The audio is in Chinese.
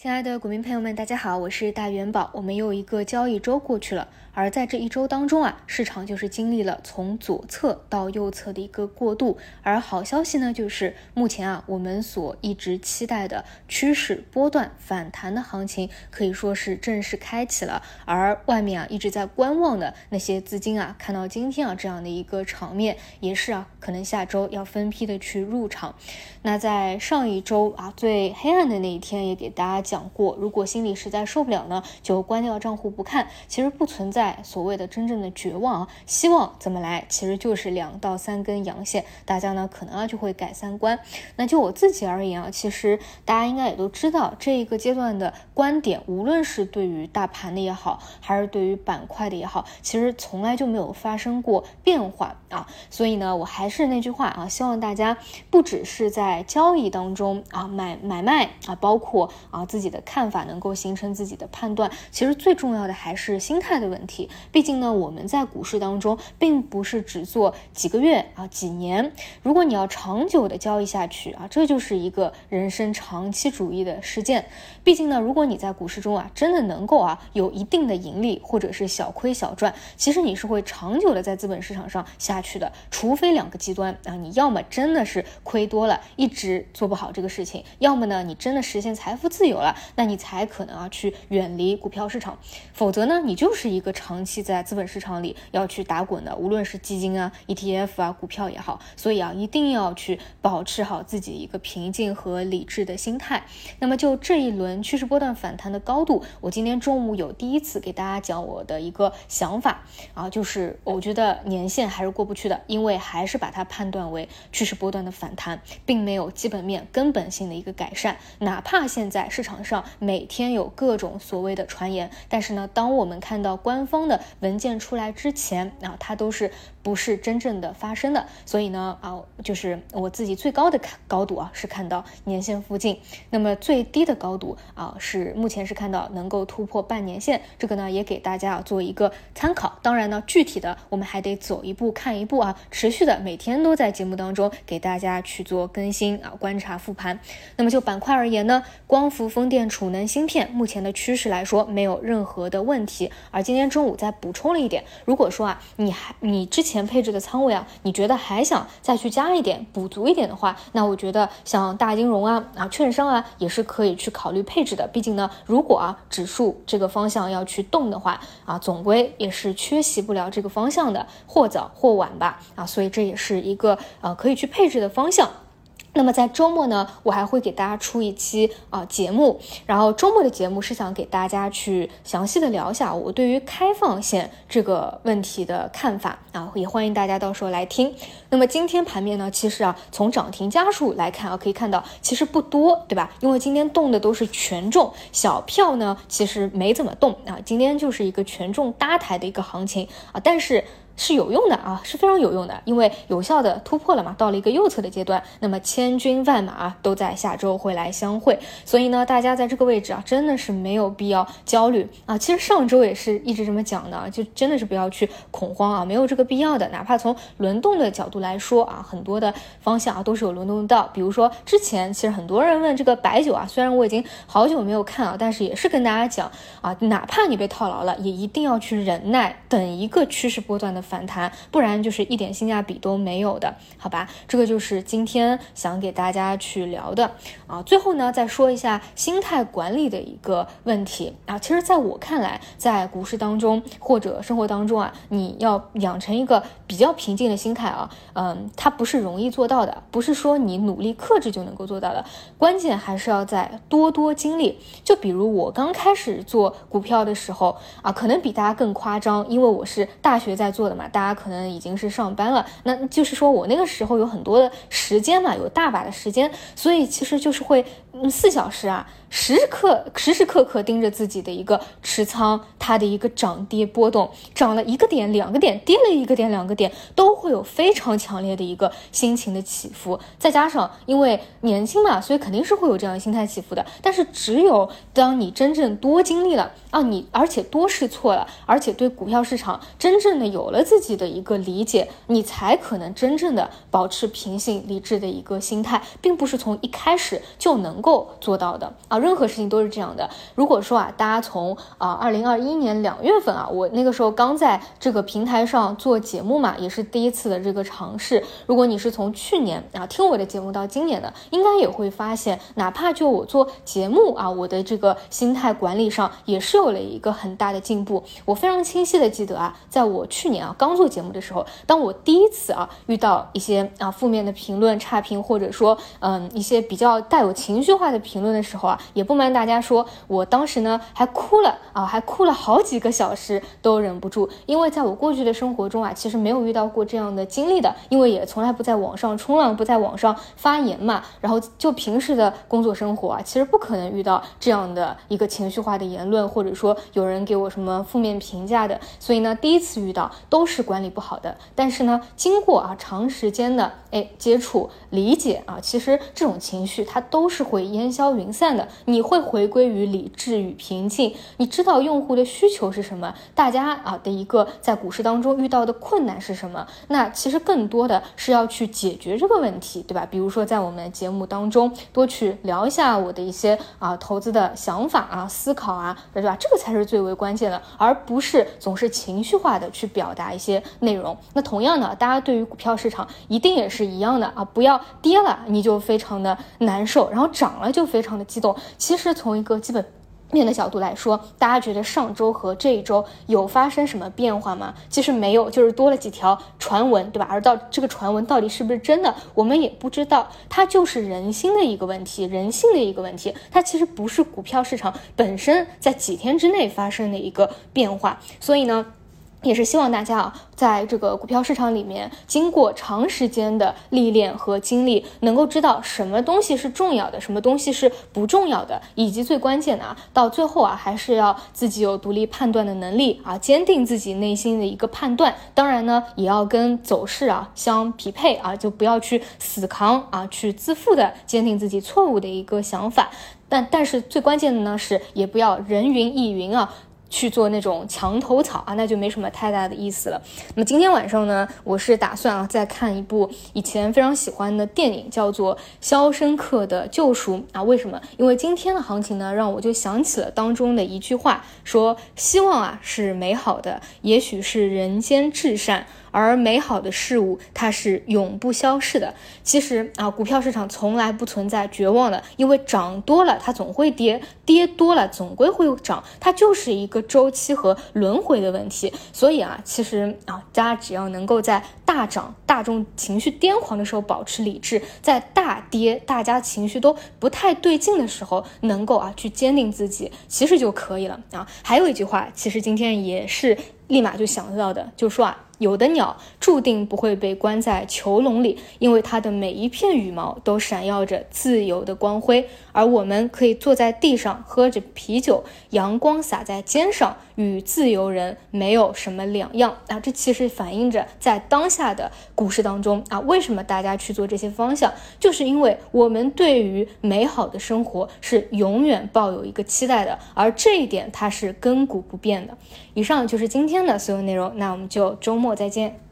亲爱的股民朋友们，大家好，我是大元宝。我们又一个交易周过去了，而在这一周当中啊，市场就是经历了从左侧到右侧的一个过渡。而好消息呢，就是目前啊，我们所一直期待的趋势波段反弹的行情可以说是正式开启了。而外面啊一直在观望的那些资金啊，看到今天啊这样的一个场面，也是啊，可能下周要分批的去入场。那在上一周啊最黑暗的那一天，也给大家。讲过，如果心里实在受不了呢，就关掉账户不看。其实不存在所谓的真正的绝望啊，希望怎么来，其实就是两到三根阳线，大家呢可能啊就会改三观。那就我自己而言啊，其实大家应该也都知道，这一个阶段的观点，无论是对于大盘的也好，还是对于板块的也好，其实从来就没有发生过变化啊。所以呢，我还是那句话啊，希望大家不只是在交易当中啊买买卖啊，包括啊自。自己的看法能够形成自己的判断，其实最重要的还是心态的问题。毕竟呢，我们在股市当中并不是只做几个月啊、几年。如果你要长久的交易下去啊，这就是一个人生长期主义的实践。毕竟呢，如果你在股市中啊，真的能够啊有一定的盈利，或者是小亏小赚，其实你是会长久的在资本市场上下去的。除非两个极端啊，你要么真的是亏多了，一直做不好这个事情；要么呢，你真的实现财富自由了。那你才可能啊去远离股票市场，否则呢，你就是一个长期在资本市场里要去打滚的，无论是基金啊、ETF 啊、股票也好，所以啊，一定要去保持好自己一个平静和理智的心态。那么就这一轮趋势波段反弹的高度，我今天中午有第一次给大家讲我的一个想法啊，就是我觉得年线还是过不去的，因为还是把它判断为趋势波段的反弹，并没有基本面根本性的一个改善，哪怕现在市场。上每天有各种所谓的传言，但是呢，当我们看到官方的文件出来之前啊，它都是不是真正的发生的。所以呢，啊，就是我自己最高的高度啊，是看到年线附近；那么最低的高度啊，是目前是看到能够突破半年线。这个呢，也给大家啊做一个参考。当然呢，具体的我们还得走一步看一步啊，持续的每天都在节目当中给大家去做更新啊，观察复盘。那么就板块而言呢，光伏风。电储能芯片目前的趋势来说没有任何的问题，而今天中午再补充了一点，如果说啊你还你之前配置的仓位啊，你觉得还想再去加一点补足一点的话，那我觉得像大金融啊啊券商啊也是可以去考虑配置的。毕竟呢，如果啊指数这个方向要去动的话啊，总归也是缺席不了这个方向的，或早或晚吧啊，所以这也是一个呃可以去配置的方向。那么在周末呢，我还会给大家出一期啊节目，然后周末的节目是想给大家去详细的聊一下我对于开放线这个问题的看法啊，也欢迎大家到时候来听。那么今天盘面呢，其实啊从涨停家数来看啊，可以看到其实不多，对吧？因为今天动的都是权重，小票呢其实没怎么动啊，今天就是一个权重搭台的一个行情啊，但是。是有用的啊，是非常有用的，因为有效的突破了嘛，到了一个右侧的阶段，那么千军万马都在下周会来相会，所以呢，大家在这个位置啊，真的是没有必要焦虑啊。其实上周也是一直这么讲的，就真的是不要去恐慌啊，没有这个必要的。哪怕从轮动的角度来说啊，很多的方向啊都是有轮动到，比如说之前其实很多人问这个白酒啊，虽然我已经好久没有看啊，但是也是跟大家讲啊，哪怕你被套牢了，也一定要去忍耐，等一个趋势波段的。反弹，不然就是一点性价比都没有的，好吧？这个就是今天想给大家去聊的啊。最后呢，再说一下心态管理的一个问题啊。其实，在我看来，在股市当中或者生活当中啊，你要养成一个比较平静的心态啊，嗯，它不是容易做到的，不是说你努力克制就能够做到的。关键还是要在多多经历。就比如我刚开始做股票的时候啊，可能比大家更夸张，因为我是大学在做的。嘛，大家可能已经是上班了，那就是说我那个时候有很多的时间嘛，有大把的时间，所以其实就是会四小时啊。时刻时时刻刻盯着自己的一个持仓，它的一个涨跌波动，涨了一个点、两个点，跌了一个点、两个点，都会有非常强烈的一个心情的起伏。再加上因为年轻嘛，所以肯定是会有这样心态起伏的。但是只有当你真正多经历了啊，你而且多试错了，而且对股票市场真正的有了自己的一个理解，你才可能真正的保持平静理智的一个心态，并不是从一开始就能够做到的啊。任何事情都是这样的。如果说啊，大家从啊二零二一年两月份啊，我那个时候刚在这个平台上做节目嘛，也是第一次的这个尝试。如果你是从去年啊听我的节目到今年的，应该也会发现，哪怕就我做节目啊，我的这个心态管理上也是有了一个很大的进步。我非常清晰的记得啊，在我去年啊刚做节目的时候，当我第一次啊遇到一些啊负面的评论、差评，或者说嗯一些比较带有情绪化的评论的时候啊，也不瞒大家说，我当时呢还哭了啊，还哭了好几个小时都忍不住，因为在我过去的生活中啊，其实没有遇到过这样的经历的，因为也从来不在网上冲浪，不在网上发言嘛，然后就平时的工作生活啊，其实不可能遇到这样的一个情绪化的言论，或者说有人给我什么负面评价的，所以呢，第一次遇到都都是管理不好的。但是呢，经过啊长时间的哎接触理解啊，其实这种情绪它都是会烟消云散的，你会回归于理智与平静。你知道用户的需求是什么，大家啊的一个在股市当中遇到的困难是什么？那其实更多的是要去解决这个问题，对吧？比如说在我们节目当中多去聊一下我的一些啊投资的想法啊思考啊，对吧？这个才是最为关键的，而不是总是情绪化的去表达一些内容。那同样的，大家对于股票市场一定也是一样的啊，不要跌了你就非常的难受，然后涨了就非常的激动。其实从一个基本。面的角度来说，大家觉得上周和这一周有发生什么变化吗？其实没有，就是多了几条传闻，对吧？而到这个传闻到底是不是真的，我们也不知道。它就是人心的一个问题，人性的一个问题。它其实不是股票市场本身在几天之内发生的一个变化。所以呢。也是希望大家啊，在这个股票市场里面，经过长时间的历练和经历，能够知道什么东西是重要的，什么东西是不重要的，以及最关键的啊，到最后啊，还是要自己有独立判断的能力啊，坚定自己内心的一个判断。当然呢，也要跟走势啊相匹配啊，就不要去死扛啊，去自负的坚定自己错误的一个想法。但但是最关键的呢，是也不要人云亦云啊。去做那种墙头草啊，那就没什么太大的意思了。那么今天晚上呢，我是打算啊再看一部以前非常喜欢的电影，叫做《肖申克的救赎》啊。为什么？因为今天的行情呢，让我就想起了当中的一句话，说希望啊是美好的，也许是人间至善。而美好的事物，它是永不消逝的。其实啊，股票市场从来不存在绝望的，因为涨多了它总会跌，跌多了总归会涨，它就是一个周期和轮回的问题。所以啊，其实啊，大家只要能够在大涨、大众情绪癫狂的时候保持理智，在大跌、大家情绪都不太对劲的时候，能够啊去坚定自己，其实就可以了啊。还有一句话，其实今天也是立马就想到的，就说啊。有的鸟注定不会被关在囚笼里，因为它的每一片羽毛都闪耀着自由的光辉。而我们可以坐在地上喝着啤酒，阳光洒在肩上，与自由人没有什么两样啊！这其实反映着在当下的股市当中啊，为什么大家去做这些方向，就是因为我们对于美好的生活是永远抱有一个期待的，而这一点它是亘古不变的。以上就是今天的所有内容，那我们就周末我再见。